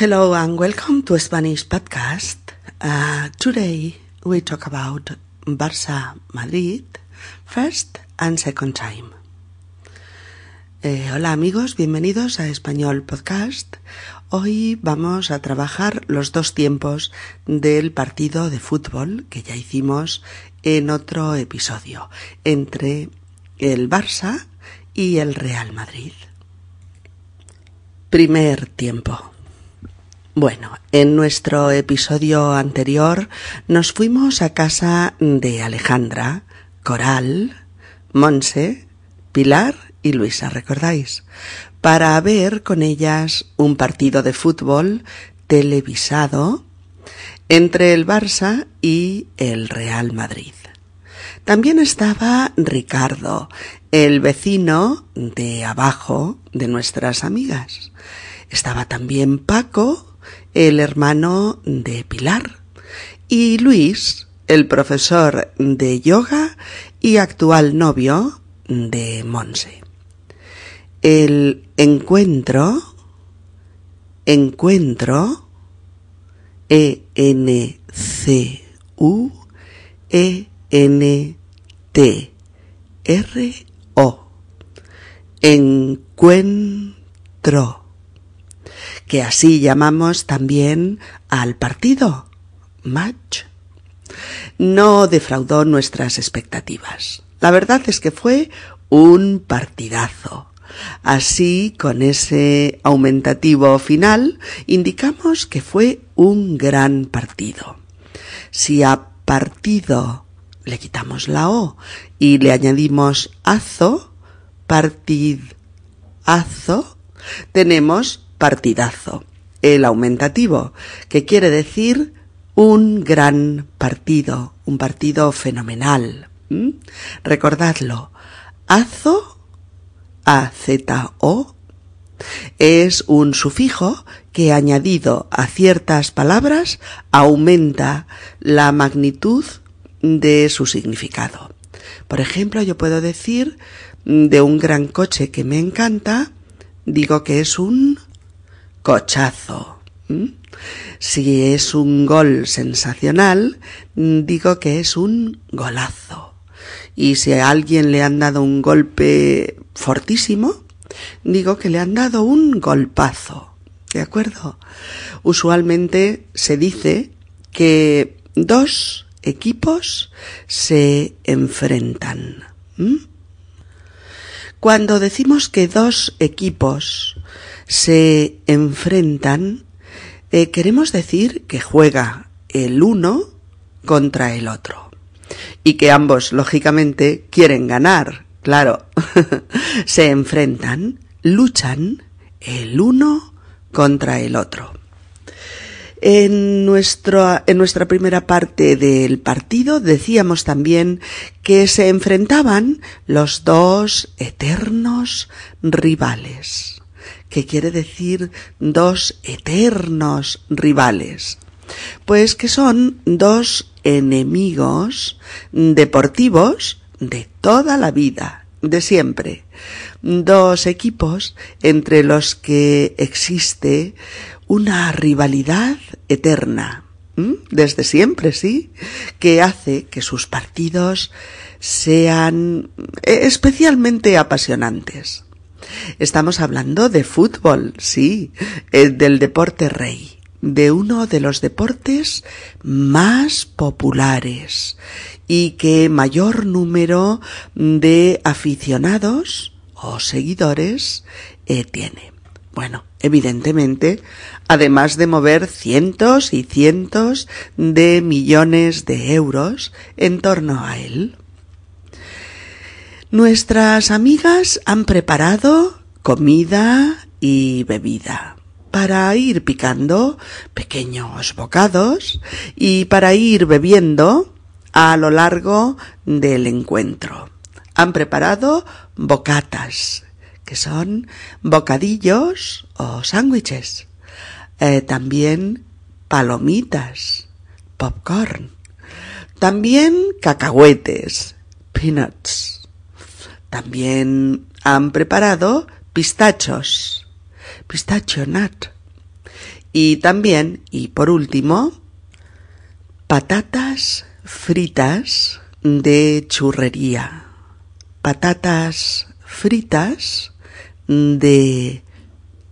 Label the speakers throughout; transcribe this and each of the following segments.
Speaker 1: Hello and welcome to Spanish podcast. Uh, today we talk about Barça Madrid first and second time. Eh, hola amigos, bienvenidos a Español Podcast. Hoy vamos a trabajar los dos tiempos del partido de fútbol que ya hicimos en otro episodio entre el Barça y el Real Madrid. Primer tiempo. Bueno, en nuestro episodio anterior nos fuimos a casa de Alejandra, Coral, Monse, Pilar y Luisa, ¿recordáis? Para ver con ellas un partido de fútbol televisado entre el Barça y el Real Madrid. También estaba Ricardo, el vecino de abajo de nuestras amigas. Estaba también Paco, el hermano de Pilar, y Luis, el profesor de yoga y actual novio de Monse. El encuentro, encuentro, E-N-C-U-E-N-T-R-O, encuentro que así llamamos también al partido, match. No defraudó nuestras expectativas. La verdad es que fue un partidazo. Así, con ese aumentativo final, indicamos que fue un gran partido. Si a partido le quitamos la O y le añadimos azo, partidazo, tenemos partidazo, el aumentativo, que quiere decir un gran partido, un partido fenomenal. Recordadlo, azo, A-Z-O, es un sufijo que añadido a ciertas palabras aumenta la magnitud de su significado. Por ejemplo, yo puedo decir de un gran coche que me encanta, digo que es un cochazo. Si es un gol sensacional, digo que es un golazo. Y si a alguien le han dado un golpe fortísimo, digo que le han dado un golpazo. ¿De acuerdo? Usualmente se dice que dos equipos se enfrentan. Cuando decimos que dos equipos se enfrentan, eh, queremos decir que juega el uno contra el otro. Y que ambos, lógicamente, quieren ganar, claro. se enfrentan, luchan el uno contra el otro. En, en nuestra primera parte del partido decíamos también que se enfrentaban los dos eternos rivales que quiere decir dos eternos rivales. Pues que son dos enemigos deportivos de toda la vida, de siempre. Dos equipos entre los que existe una rivalidad eterna, desde siempre, sí, que hace que sus partidos sean especialmente apasionantes. Estamos hablando de fútbol, sí, eh, del deporte rey, de uno de los deportes más populares y que mayor número de aficionados o seguidores eh, tiene. Bueno, evidentemente, además de mover cientos y cientos de millones de euros en torno a él. Nuestras amigas han preparado comida y bebida para ir picando pequeños bocados y para ir bebiendo a lo largo del encuentro. Han preparado bocatas, que son bocadillos o sándwiches. Eh, también palomitas, popcorn. También cacahuetes, peanuts también han preparado pistachos, pistachio nut. Y también, y por último, patatas fritas de churrería. Patatas fritas de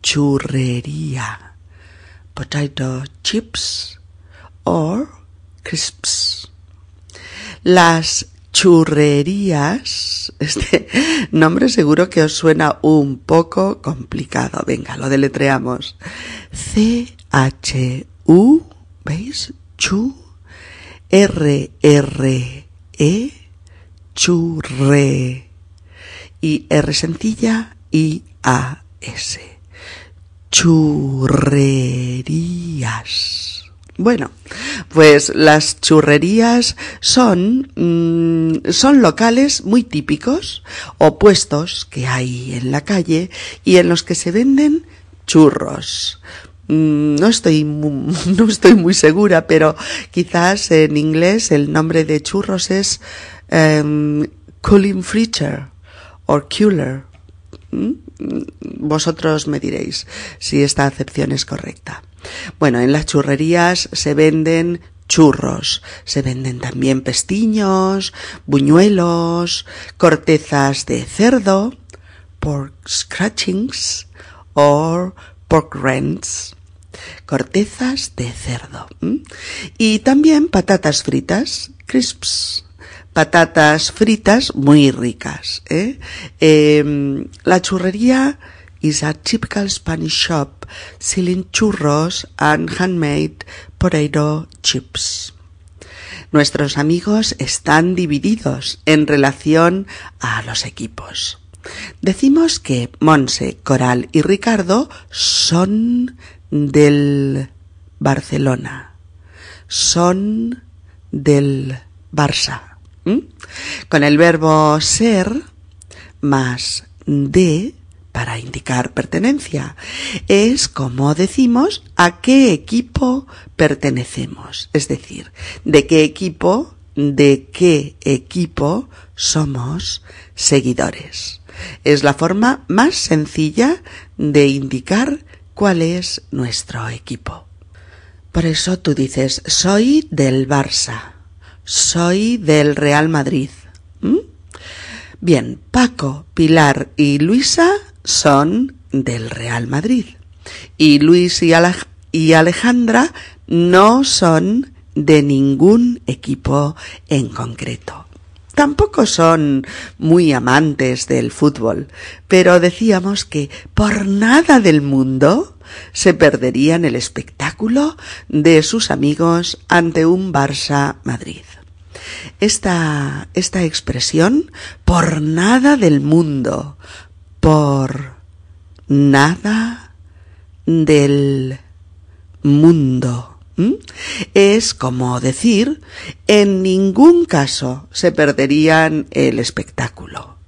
Speaker 1: churrería. Potato chips or crisps. Las churrerías, este nombre seguro que os suena un poco complicado. Venga, lo deletreamos. C-H-U, ¿veis? Chu, R-R-E, churre. Y R sencilla, I-A-S. Churrerías. Bueno, pues las churrerías son, mm, son locales muy típicos o puestos que hay en la calle y en los que se venden churros. Mm, no estoy, no estoy muy segura, pero quizás en inglés el nombre de churros es um, cooling fritter o cooler. ¿Mm? Vosotros me diréis si esta acepción es correcta. Bueno, en las churrerías se venden churros, se venden también pestiños, buñuelos, cortezas de cerdo, pork scratchings o pork rinds, cortezas de cerdo. Y también patatas fritas, crisps, patatas fritas muy ricas. ¿eh? Em, la churrería is a typical Spanish shop selling churros and handmade potato chips. Nuestros amigos están divididos en relación a los equipos. Decimos que Monse, Coral y Ricardo son del Barcelona. Son del Barça. Con el verbo ser más de para indicar pertenencia. Es como decimos a qué equipo pertenecemos. Es decir, de qué equipo, de qué equipo somos seguidores. Es la forma más sencilla de indicar cuál es nuestro equipo. Por eso tú dices, soy del Barça, soy del Real Madrid. ¿Mm? Bien, Paco, Pilar y Luisa son del Real Madrid. Y Luis y, Alejandra no son de ningún equipo en concreto. Tampoco son muy amantes del fútbol, pero decíamos que por nada del mundo se perderían el espectáculo de sus amigos ante un Barça Madrid. Esta, esta expresión, por nada del mundo, por nada del mundo. Es como decir, en ningún caso se perderían el espectáculo.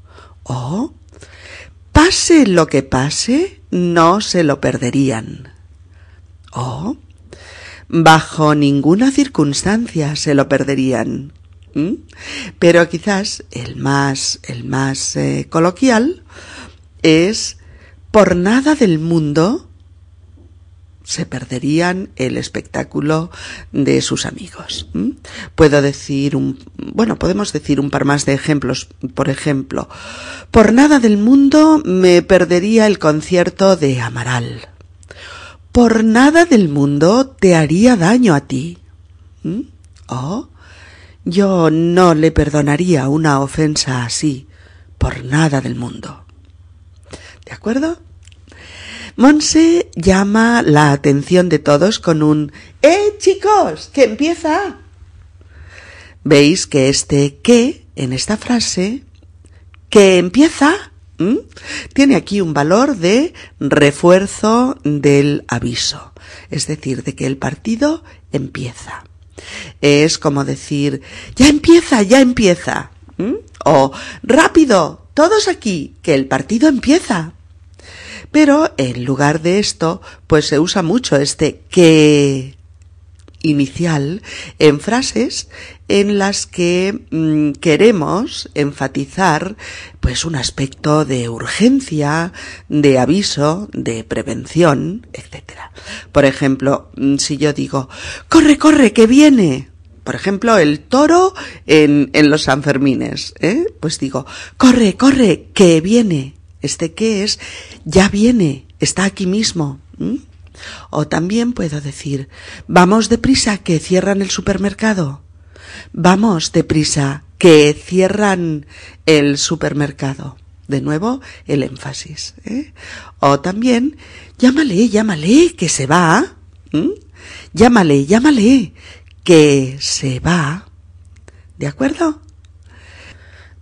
Speaker 1: O, pase lo que pase, no se lo perderían. O, bajo ninguna circunstancia se lo perderían. Pero quizás el más, el más eh, coloquial es por nada del mundo se perderían el espectáculo de sus amigos. Puedo decir un, bueno, podemos decir un par más de ejemplos. Por ejemplo, por nada del mundo me perdería el concierto de Amaral. Por nada del mundo te haría daño a ti. O yo no le perdonaría una ofensa así, por nada del mundo. ¿De acuerdo? Monse llama la atención de todos con un ¡Eh, chicos! ¡Que empieza! Veis que este que en esta frase, que empieza, tiene aquí un valor de refuerzo del aviso, es decir, de que el partido empieza. Es como decir, ya empieza, ya empieza. O rápido, todos aquí, que el partido empieza. Pero en lugar de esto, pues se usa mucho este que. inicial en frases en las que mm, queremos enfatizar pues un aspecto de urgencia, de aviso, de prevención, etc. Por ejemplo, mm, si yo digo, corre, corre, que viene. Por ejemplo, el toro en, en los Sanfermines, ¿eh? Pues digo, corre, corre, que viene. Este qué es, ya viene, está aquí mismo. O también puedo decir, vamos deprisa, que cierran el supermercado. Vamos deprisa, que cierran el supermercado. De nuevo, el énfasis. ¿eh? O también, llámale, llámale, que se va. Llámale, llámale, que se va. ¿De acuerdo?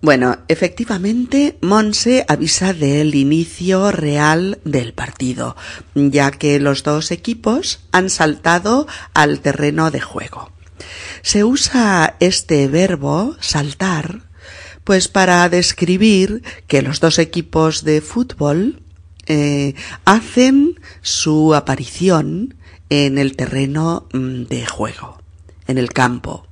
Speaker 1: Bueno, efectivamente, Monse avisa del inicio real del partido, ya que los dos equipos han saltado al terreno de juego. Se usa este verbo, saltar, pues para describir que los dos equipos de fútbol eh, hacen su aparición en el terreno mm, de juego, en el campo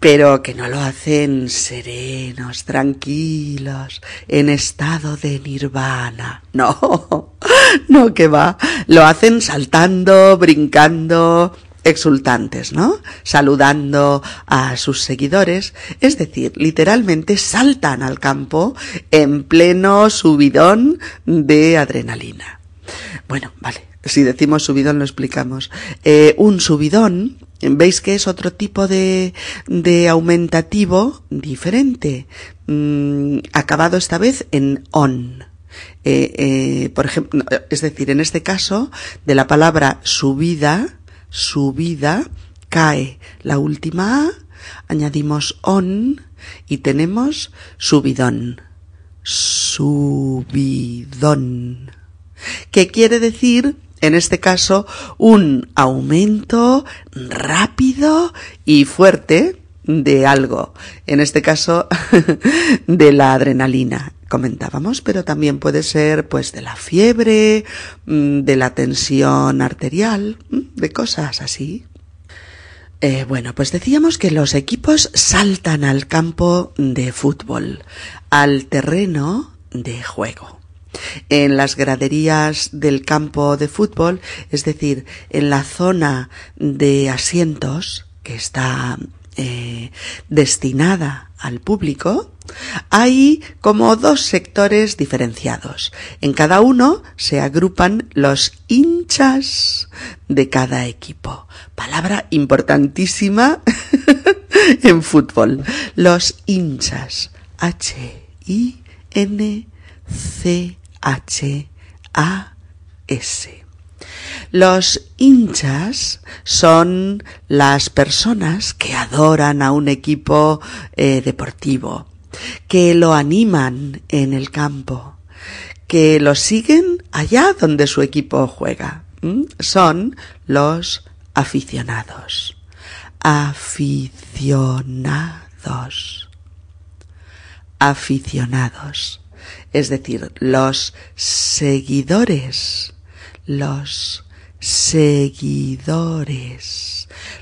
Speaker 1: pero que no lo hacen serenos, tranquilos, en estado de nirvana. No, no que va, lo hacen saltando, brincando, exultantes, ¿no? Saludando a sus seguidores, es decir, literalmente saltan al campo en pleno subidón de adrenalina. Bueno, vale, si decimos subidón lo explicamos. Eh, un subidón Veis que es otro tipo de, de aumentativo diferente, mm, acabado esta vez en on. Eh, eh, por ejemplo, es decir, en este caso, de la palabra subida, subida, cae la última A, añadimos on y tenemos subidón. Subidón. ¿Qué quiere decir en este caso, un aumento rápido y fuerte de algo. En este caso, de la adrenalina comentábamos, pero también puede ser pues de la fiebre, mm, de la tensión arterial, mm, de cosas así. Eh, bueno, pues decíamos que los equipos saltan al campo de fútbol, al terreno de juego en las graderías del campo de fútbol, es decir, en la zona de asientos que está eh, destinada al público, hay como dos sectores diferenciados. En cada uno se agrupan los hinchas de cada equipo. Palabra importantísima en fútbol. Los hinchas. H-I-N-C H-A-S. Los hinchas son las personas que adoran a un equipo eh, deportivo, que lo animan en el campo, que lo siguen allá donde su equipo juega. Son los aficionados. Aficionados. Aficionados es decir, los seguidores, los seguidores,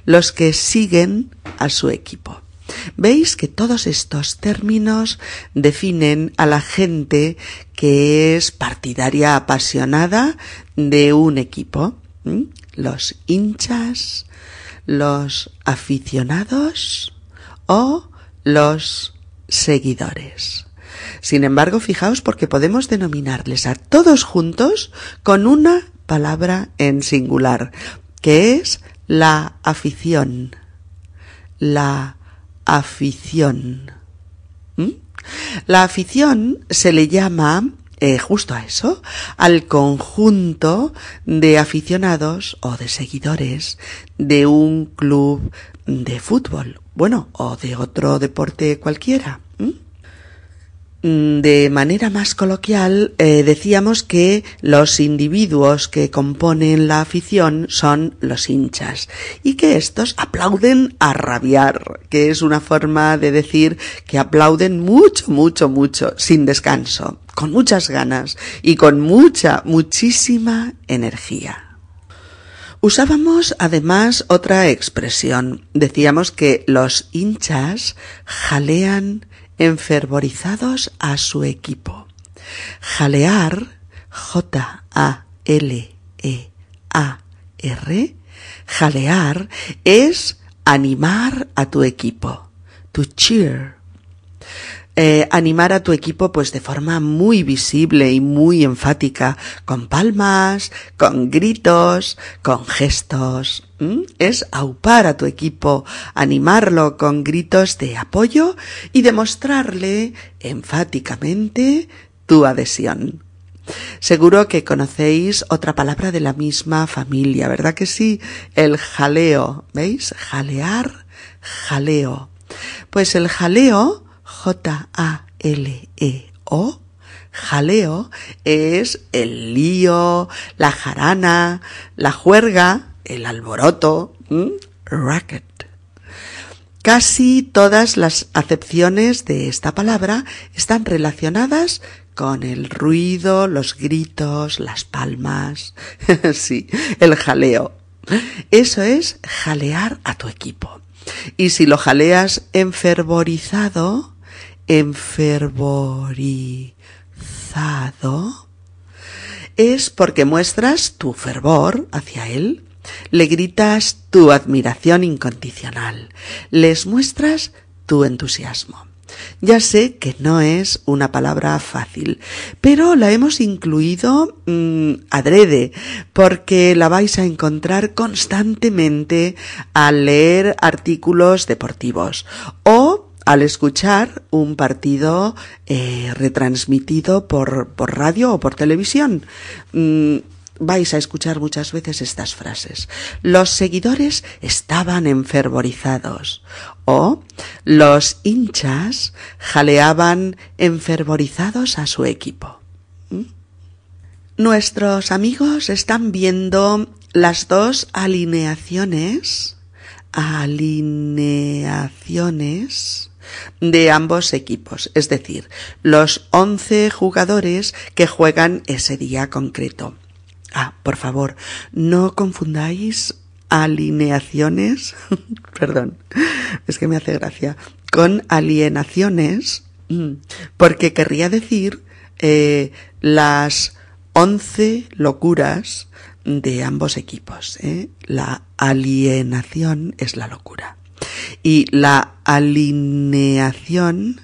Speaker 1: los que siguen a su equipo. Veis que todos estos términos definen a la gente que es partidaria apasionada de un equipo. Los hinchas, los aficionados o los seguidores. Sin embargo, fijaos porque podemos denominarles a todos juntos con una palabra en singular, que es la afición. La afición. ¿Mm? La afición se le llama eh, justo a eso, al conjunto de aficionados o de seguidores de un club de fútbol, bueno, o de otro deporte cualquiera. Mm, de manera más coloquial, eh, decíamos que los individuos que componen la afición son los hinchas y que estos aplauden a rabiar, que es una forma de decir que aplauden mucho, mucho, mucho, sin descanso, con muchas ganas y con mucha, muchísima energía. Usábamos además otra expresión. Decíamos que los hinchas jalean enfervorizados a su equipo. Jalear, J-A-L-E-A-R, jalear es animar a tu equipo, to cheer. Eh, animar a tu equipo pues de forma muy visible y muy enfática, con palmas, con gritos, con gestos. Es aupar a tu equipo, animarlo con gritos de apoyo y demostrarle enfáticamente tu adhesión. Seguro que conocéis otra palabra de la misma familia, ¿verdad que sí? El jaleo, ¿veis? Jalear, jaleo. Pues el jaleo J-A-L-E-O, jaleo, es el lío, la jarana, la juerga, el alboroto, racket. Casi todas las acepciones de esta palabra están relacionadas con el ruido, los gritos, las palmas. sí, el jaleo. Eso es jalear a tu equipo. Y si lo jaleas enfervorizado, enfervorizado es porque muestras tu fervor hacia él, le gritas tu admiración incondicional, les muestras tu entusiasmo. Ya sé que no es una palabra fácil, pero la hemos incluido mm, adrede, porque la vais a encontrar constantemente al leer artículos deportivos o al escuchar un partido eh, retransmitido por, radio o por televisión. Mm, vais a escuchar muchas veces estas frases. Los seguidores estaban enfervorizados o los hinchas jaleaban enfervorizados a su equipo. ¿Mm? Nuestros amigos están viendo las dos alineaciones, alineaciones de ambos equipos, es decir, los once jugadores que juegan ese día concreto. Ah, por favor, no confundáis alineaciones, perdón, es que me hace gracia, con alienaciones, mm, porque querría decir eh, las once locuras de ambos equipos. ¿eh? La alienación es la locura. Y la alineación,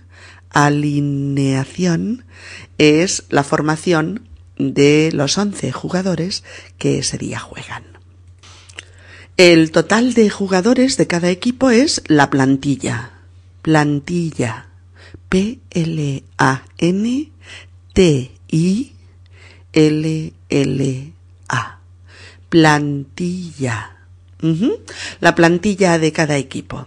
Speaker 1: alineación es la formación de los once jugadores que ese día juegan. El total de jugadores de cada equipo es la plantilla. Plantilla. P-L-A-N-T-I-L-L-A. Plantilla la plantilla de cada equipo.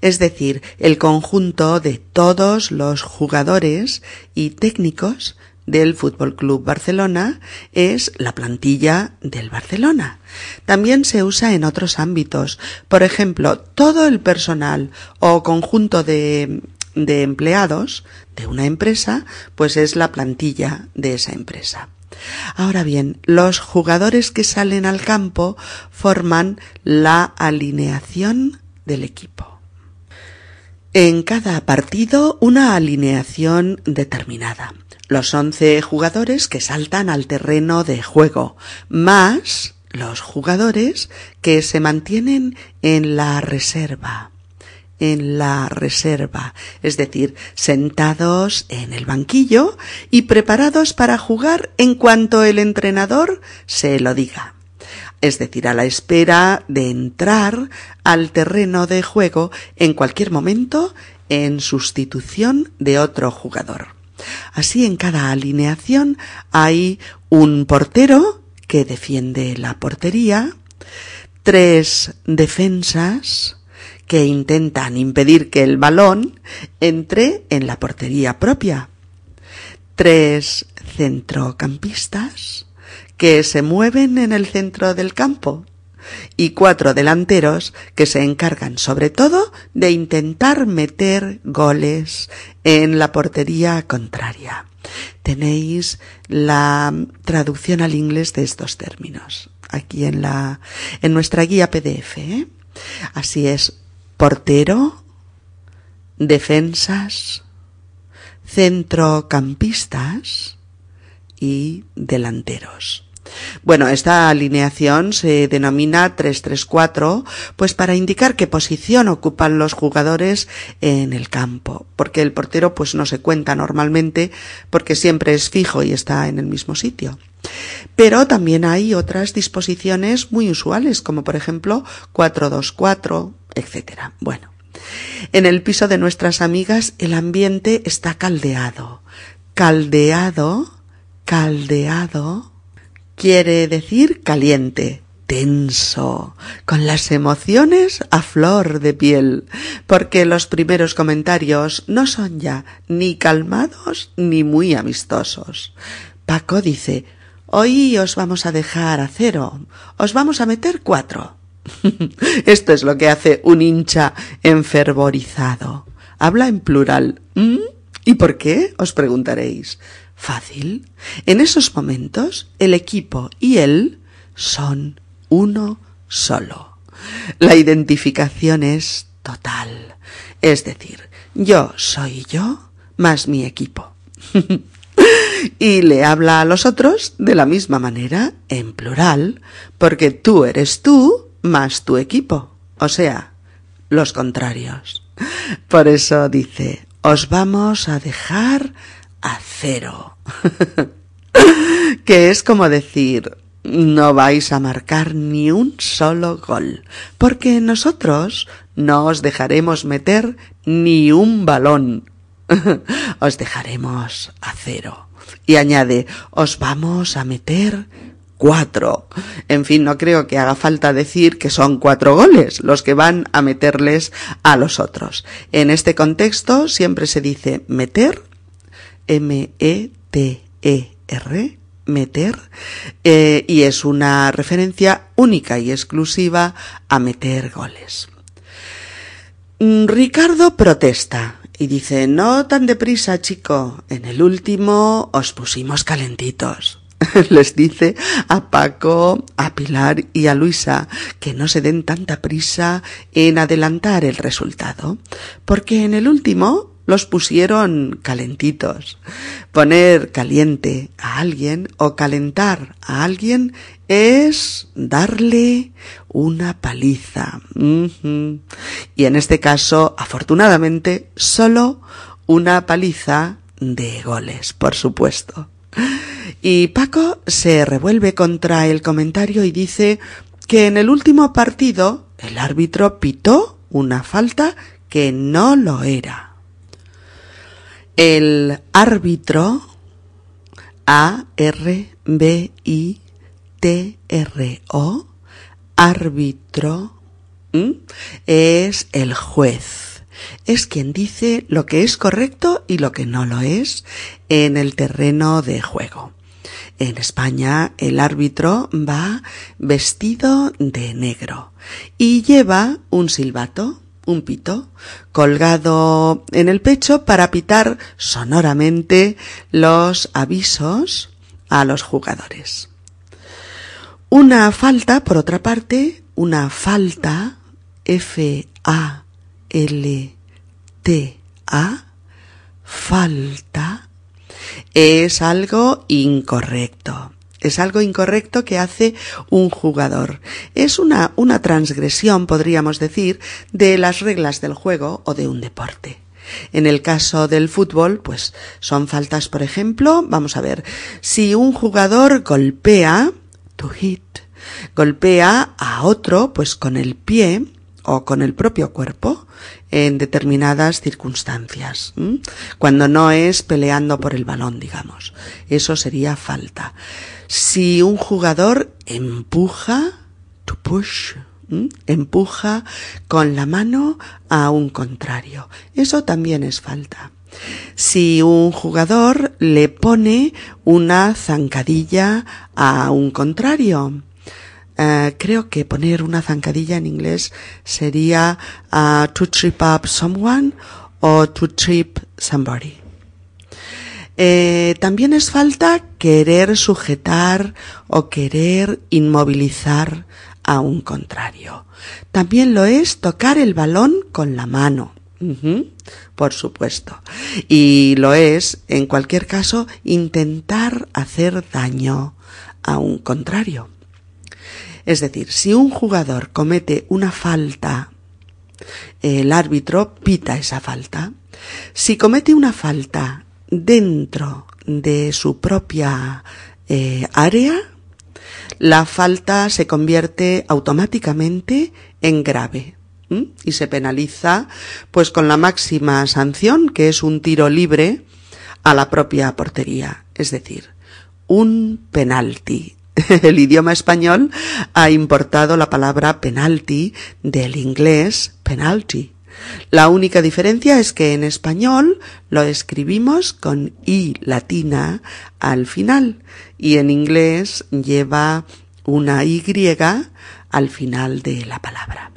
Speaker 1: Es decir, el conjunto de todos los jugadores y técnicos del Fútbol Club Barcelona es la plantilla del Barcelona. También se usa en otros ámbitos. Por ejemplo, todo el personal o conjunto de, de empleados de una empresa, pues es la plantilla de esa empresa. Ahora bien, los jugadores que salen al campo forman la alineación del equipo. En cada partido una alineación determinada. Los once jugadores que saltan al terreno de juego, más los jugadores que se mantienen en la reserva en la reserva, es decir, sentados en el banquillo y preparados para jugar en cuanto el entrenador se lo diga. Es decir, a la espera de entrar al terreno de juego en cualquier momento en sustitución de otro jugador. Así en cada alineación hay un portero que defiende la portería, tres defensas, que intentan impedir que el balón entre en la portería propia. Tres centrocampistas que se mueven en el centro del campo y cuatro delanteros que se encargan sobre todo de intentar meter goles en la portería contraria. Tenéis la traducción al inglés de estos términos. aquí en la, en nuestra guía PDF. ¿eh? Así es, portero, defensas, centrocampistas y delanteros. Bueno, esta alineación se denomina 3-3-4, pues para indicar qué posición ocupan los jugadores en el campo, porque el portero pues no se cuenta normalmente porque siempre es fijo y está en el mismo sitio. Pero también hay otras disposiciones muy usuales, como por ejemplo 4-2-4, etcétera. Bueno, en el piso de nuestras amigas el ambiente está caldeado. Caldeado, caldeado, quiere decir caliente, tenso, con las emociones a flor de piel, porque los primeros comentarios no son ya ni calmados ni muy amistosos. Paco dice, hoy os vamos a dejar a cero, os vamos a meter cuatro. Esto es lo que hace un hincha enfervorizado. Habla en plural. ¿Mm? ¿Y por qué? os preguntaréis. Fácil. En esos momentos el equipo y él son uno solo. La identificación es total. Es decir, yo soy yo más mi equipo. y le habla a los otros de la misma manera, en plural, porque tú eres tú más tu equipo. O sea, los contrarios. Por eso dice, os vamos a dejar a cero. que es como decir, no vais a marcar ni un solo gol, porque nosotros no os dejaremos meter ni un balón. os dejaremos a cero. Y añade, os vamos a meter cuatro. En fin, no creo que haga falta decir que son cuatro goles los que van a meterles a los otros. En este contexto siempre se dice meter M-E-T-E-R, meter, eh, y es una referencia única y exclusiva a meter goles. Mm, Ricardo protesta y dice, no tan deprisa, chico, en el último os pusimos calentitos. Les dice a Paco, a Pilar y a Luisa que no se den tanta prisa en adelantar el resultado, porque en el último los pusieron calentitos. Poner caliente a alguien o calentar a alguien es darle una paliza. Y en este caso, afortunadamente, solo una paliza de goles, por supuesto. Y Paco se revuelve contra el comentario y dice que en el último partido el árbitro pitó una falta que no lo era. El árbitro, A-R-B-I-T-R-O, árbitro, es el juez. Es quien dice lo que es correcto y lo que no lo es en el terreno de juego. En España el árbitro va vestido de negro y lleva un silbato un pito colgado en el pecho para pitar sonoramente los avisos a los jugadores. Una falta, por otra parte, una falta, F-A-L-T-A, falta, es algo incorrecto es algo incorrecto que hace un jugador. Es una, una transgresión, podríamos decir, de las reglas del juego o de un deporte. En el caso del fútbol, pues son faltas, por ejemplo, vamos a ver, si un jugador golpea, to hit, golpea a otro, pues con el pie, o con el propio cuerpo en determinadas circunstancias, cuando no es peleando por el balón, digamos. Eso sería falta. Si un jugador empuja, to push, empuja con la mano a un contrario, eso también es falta. Si un jugador le pone una zancadilla a un contrario, eh, creo que poner una zancadilla en inglés sería uh, to trip up someone o to trip somebody. Eh, también es falta querer sujetar o querer inmovilizar a un contrario. También lo es tocar el balón con la mano. por supuesto. Y lo es, en cualquier caso, intentar hacer daño a un contrario. Es decir, si un jugador comete una falta, el árbitro pita esa falta. Si comete una falta dentro de su propia eh, área, la falta se convierte automáticamente en grave y se penaliza pues con la máxima sanción que es un tiro libre a la propia portería, es decir, un penalti. El idioma español ha importado la palabra penalti del inglés penalty. La única diferencia es que en español lo escribimos con i latina al final y en inglés lleva una y al final de la palabra.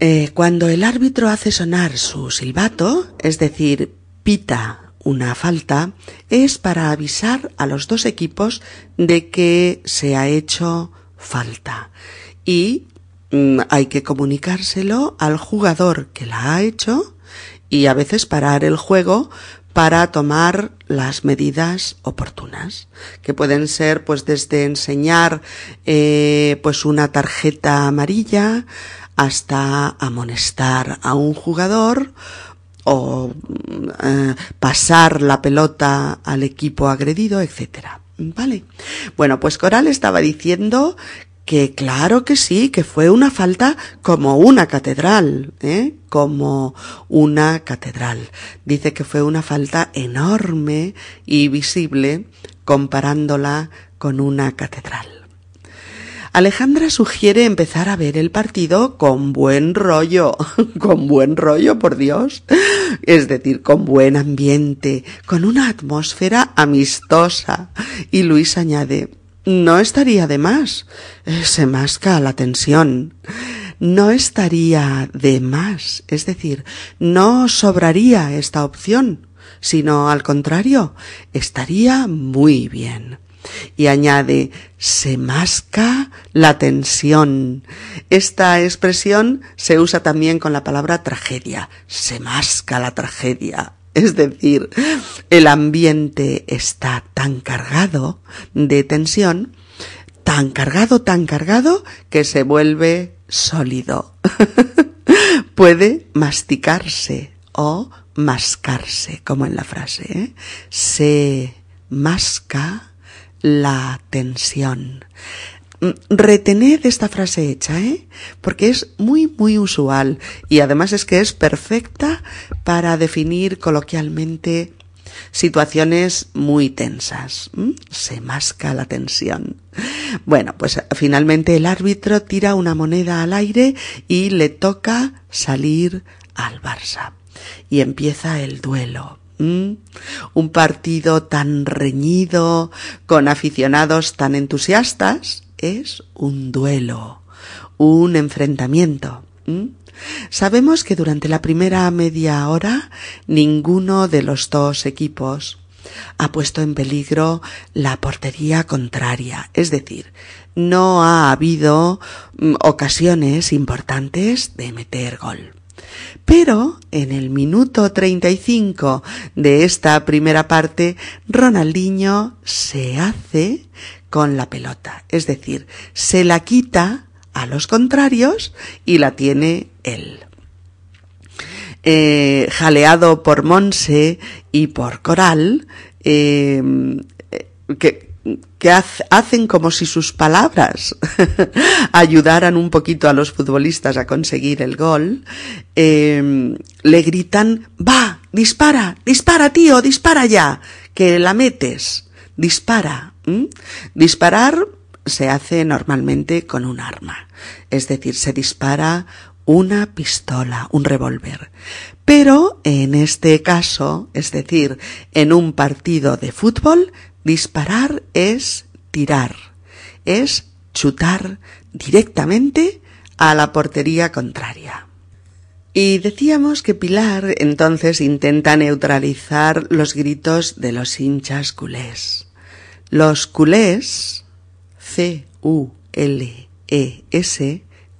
Speaker 1: Eh, cuando el árbitro hace sonar su silbato, es decir, pita una falta, es para avisar a los dos equipos de que se ha hecho falta. Y mm, hay que comunicárselo al jugador que la ha hecho y a veces parar el juego para tomar las medidas oportunas que pueden ser pues desde enseñar eh, pues una tarjeta amarilla hasta amonestar a un jugador o eh, pasar la pelota al equipo agredido, etcétera. ¿Vale? Bueno, pues Coral estaba diciendo que claro que sí, que fue una falta como una catedral, ¿eh? como una catedral. Dice que fue una falta enorme y visible comparándola con una catedral. Alejandra sugiere empezar a ver el partido con buen rollo, con buen rollo, por Dios, es decir, con buen ambiente, con una atmósfera amistosa. Y Luis añade, no estaría de más. Se masca la tensión. No estaría de más, es decir, no sobraría esta opción, sino al contrario, estaría muy bien y añade se masca la tensión. Esta expresión se usa también con la palabra tragedia. Se masca la tragedia. Es decir, el ambiente está tan cargado de tensión, tan cargado, tan cargado, que se vuelve sólido. Puede masticarse o mascarse, como en la frase. ¿eh? Se masca la tensión. Mm, retened esta frase hecha, ¿eh? Porque es muy, muy usual y además es que es perfecta para definir coloquialmente situaciones muy tensas. Se masca la tensión. Bueno, pues finalmente el árbitro tira una moneda al aire y le toca salir al Barça. Y empieza el duelo. Mm. Un partido tan reñido, con aficionados tan entusiastas, es un duelo, un enfrentamiento. Mm. Sabemos que durante la primera media hora ninguno de los dos equipos ha puesto en peligro la portería contraria, es decir, no ha habido mm, ocasiones importantes de meter gol. Pero en el minuto 35 de esta primera parte, Ronaldinho se hace con la pelota, es decir, se la quita a los contrarios y la tiene él. Eh, jaleado por Monse y por Coral, eh, que que hacen como si sus palabras ayudaran un poquito a los futbolistas a conseguir el gol, em, le gritan, va, dispara, dispara tío, dispara ya, que la metes, dispara. Disparar se hace normalmente con un arma, es decir, se dispara una pistola, un revólver. Pero en este caso, es decir, en un partido de fútbol, Disparar es tirar, es chutar directamente a la portería contraria. Y decíamos que Pilar entonces intenta neutralizar los gritos de los hinchas culés. Los culés, C-U-L-E-S,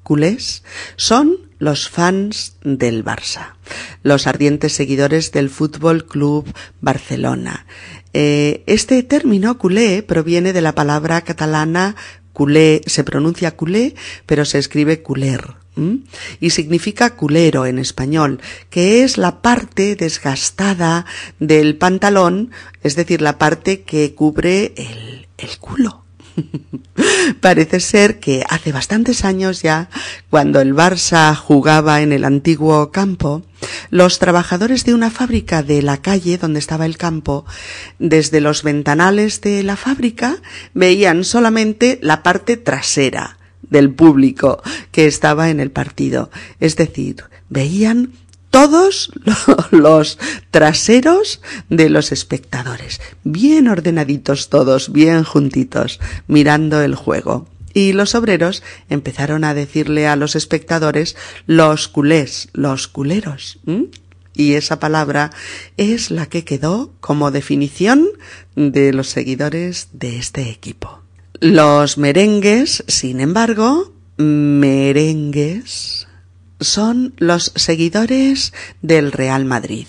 Speaker 1: culés, son los fans del Barça, los ardientes seguidores del Fútbol Club Barcelona. Eh, este término culé proviene de la palabra catalana culé, se pronuncia culé, pero se escribe culer y significa culero en español, que es la parte desgastada del pantalón, es decir, la parte que cubre el, el culo. Parece ser que hace bastantes años ya, cuando el Barça jugaba en el antiguo campo, los trabajadores de una fábrica de la calle donde estaba el campo, desde los ventanales de la fábrica, veían solamente la parte trasera, del público que estaba en el partido. Es decir, veían todos los traseros de los espectadores, bien ordenaditos todos, bien juntitos, mirando el juego. Y los obreros empezaron a decirle a los espectadores los culés, los culeros. Y esa palabra es la que quedó como definición de los seguidores de este equipo. Los merengues, sin embargo, merengues, son los seguidores del Real Madrid.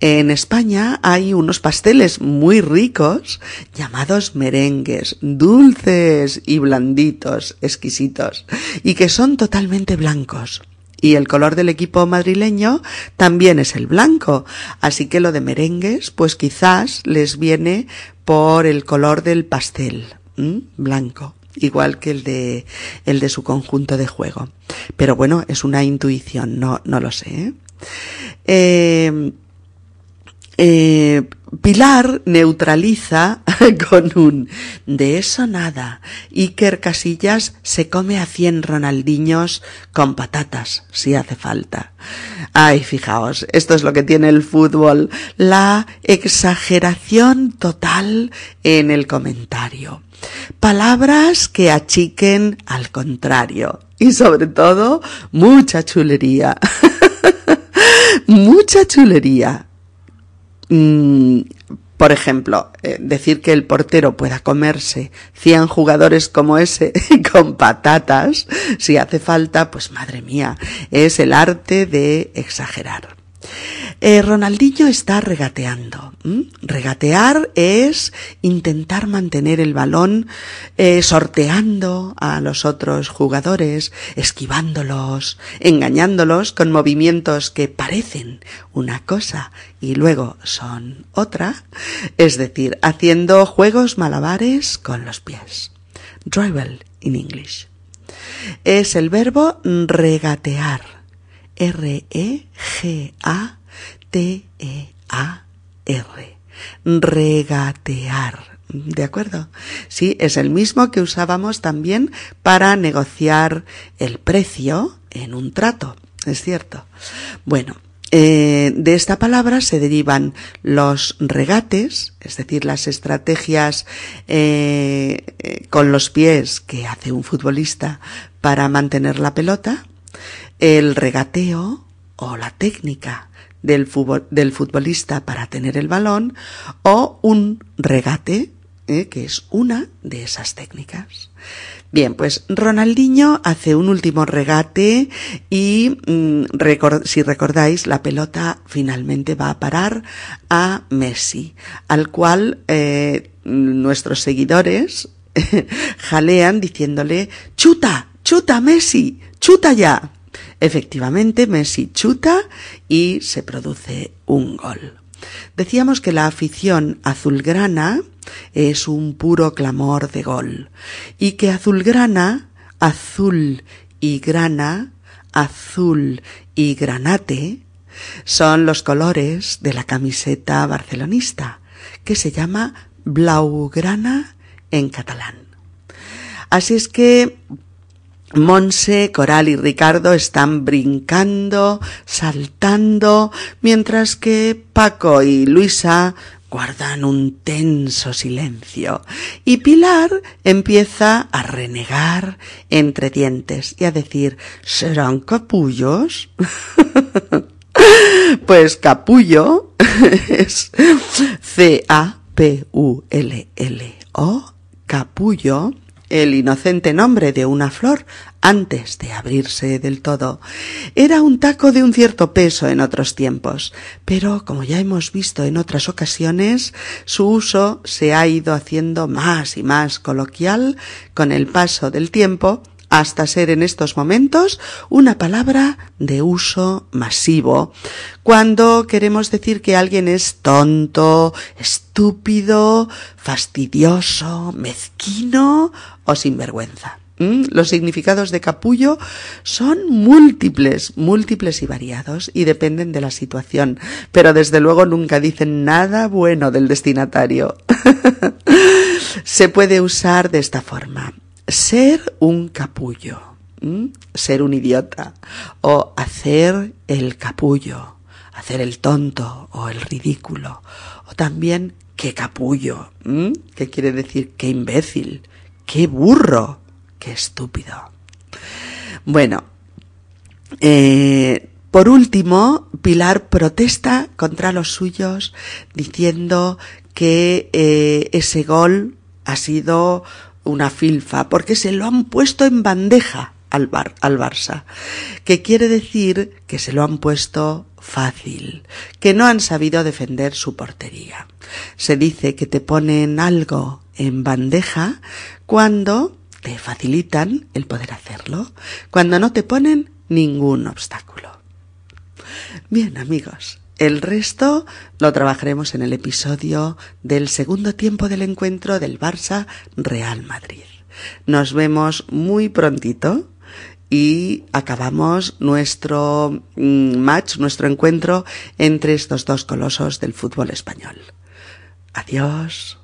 Speaker 1: En España hay unos pasteles muy ricos llamados merengues, dulces y blanditos, exquisitos, y que son totalmente blancos. Y el color del equipo madrileño también es el blanco, así que lo de merengues, pues quizás les viene por el color del pastel blanco igual que el de el de su conjunto de juego pero bueno es una intuición no no lo sé ¿eh? Eh, eh, Pilar neutraliza con un de eso nada. Iker Casillas se come a cien Ronaldiños con patatas, si hace falta. Ay, fijaos, esto es lo que tiene el fútbol, la exageración total en el comentario. Palabras que achiquen al contrario. Y sobre todo, mucha chulería. mucha chulería. Mm, por ejemplo, eh, decir que el portero pueda comerse 100 jugadores como ese con patatas, si hace falta, pues madre mía, es el arte de exagerar. Eh, Ronaldinho está regateando. Regatear es intentar mantener el balón eh, sorteando a los otros jugadores, esquivándolos, engañándolos con movimientos que parecen una cosa y luego son otra, es decir, haciendo juegos malabares con los pies. Dribble in English. Es el verbo regatear. R-E-G-A T-E-A-R. Regatear. ¿De acuerdo? Sí, es el mismo que usábamos también para negociar el precio en un trato. Es cierto. Bueno, eh, de esta palabra se derivan los regates, es decir, las estrategias eh, eh, con los pies que hace un futbolista para mantener la pelota, el regateo o la técnica del, futbolista para tener el balón o un regate, ¿eh? que es una de esas técnicas. Bien, pues Ronaldinho hace un último regate y mm, si recordáis la pelota finalmente va a parar a Messi, al cual eh, nuestros seguidores jalean diciéndole chuta, chuta Messi, chuta ya. Efectivamente, Messi chuta y se produce un gol. Decíamos que la afición azulgrana es un puro clamor de gol y que azulgrana, azul y grana, azul y granate son los colores de la camiseta barcelonista que se llama blaugrana en catalán. Así es que Monse, Coral y Ricardo están brincando, saltando, mientras que Paco y Luisa guardan un tenso silencio y Pilar empieza a renegar entre dientes y a decir ¿serán capullos? pues capullo es C-A-P-U-L-L-O, capullo el inocente nombre de una flor antes de abrirse del todo. Era un taco de un cierto peso en otros tiempos, pero como ya hemos visto en otras ocasiones, su uso se ha ido haciendo más y más coloquial con el paso del tiempo hasta ser en estos momentos una palabra de uso masivo, cuando queremos decir que alguien es tonto, estúpido, fastidioso, mezquino o sinvergüenza. Los significados de capullo son múltiples, múltiples y variados y dependen de la situación, pero desde luego nunca dicen nada bueno del destinatario. Se puede usar de esta forma ser un capullo, ser un idiota, o hacer el capullo, hacer el tonto o el ridículo, o también qué capullo, que quiere decir qué imbécil, qué burro, qué estúpido. Bueno, eh, por último, Pilar protesta contra los suyos diciendo que eh, ese gol ha sido una filfa, porque se lo han puesto en bandeja al, bar, al Barça, que quiere decir que se lo han puesto fácil, que no han sabido defender su portería. Se dice que te ponen algo en bandeja cuando te facilitan el poder hacerlo, cuando no te ponen ningún obstáculo. Bien amigos, el resto lo trabajaremos en el episodio del segundo tiempo del encuentro del Barça Real Madrid. Nos vemos muy prontito y acabamos nuestro mm, match, nuestro encuentro entre estos dos colosos del fútbol español. Adiós.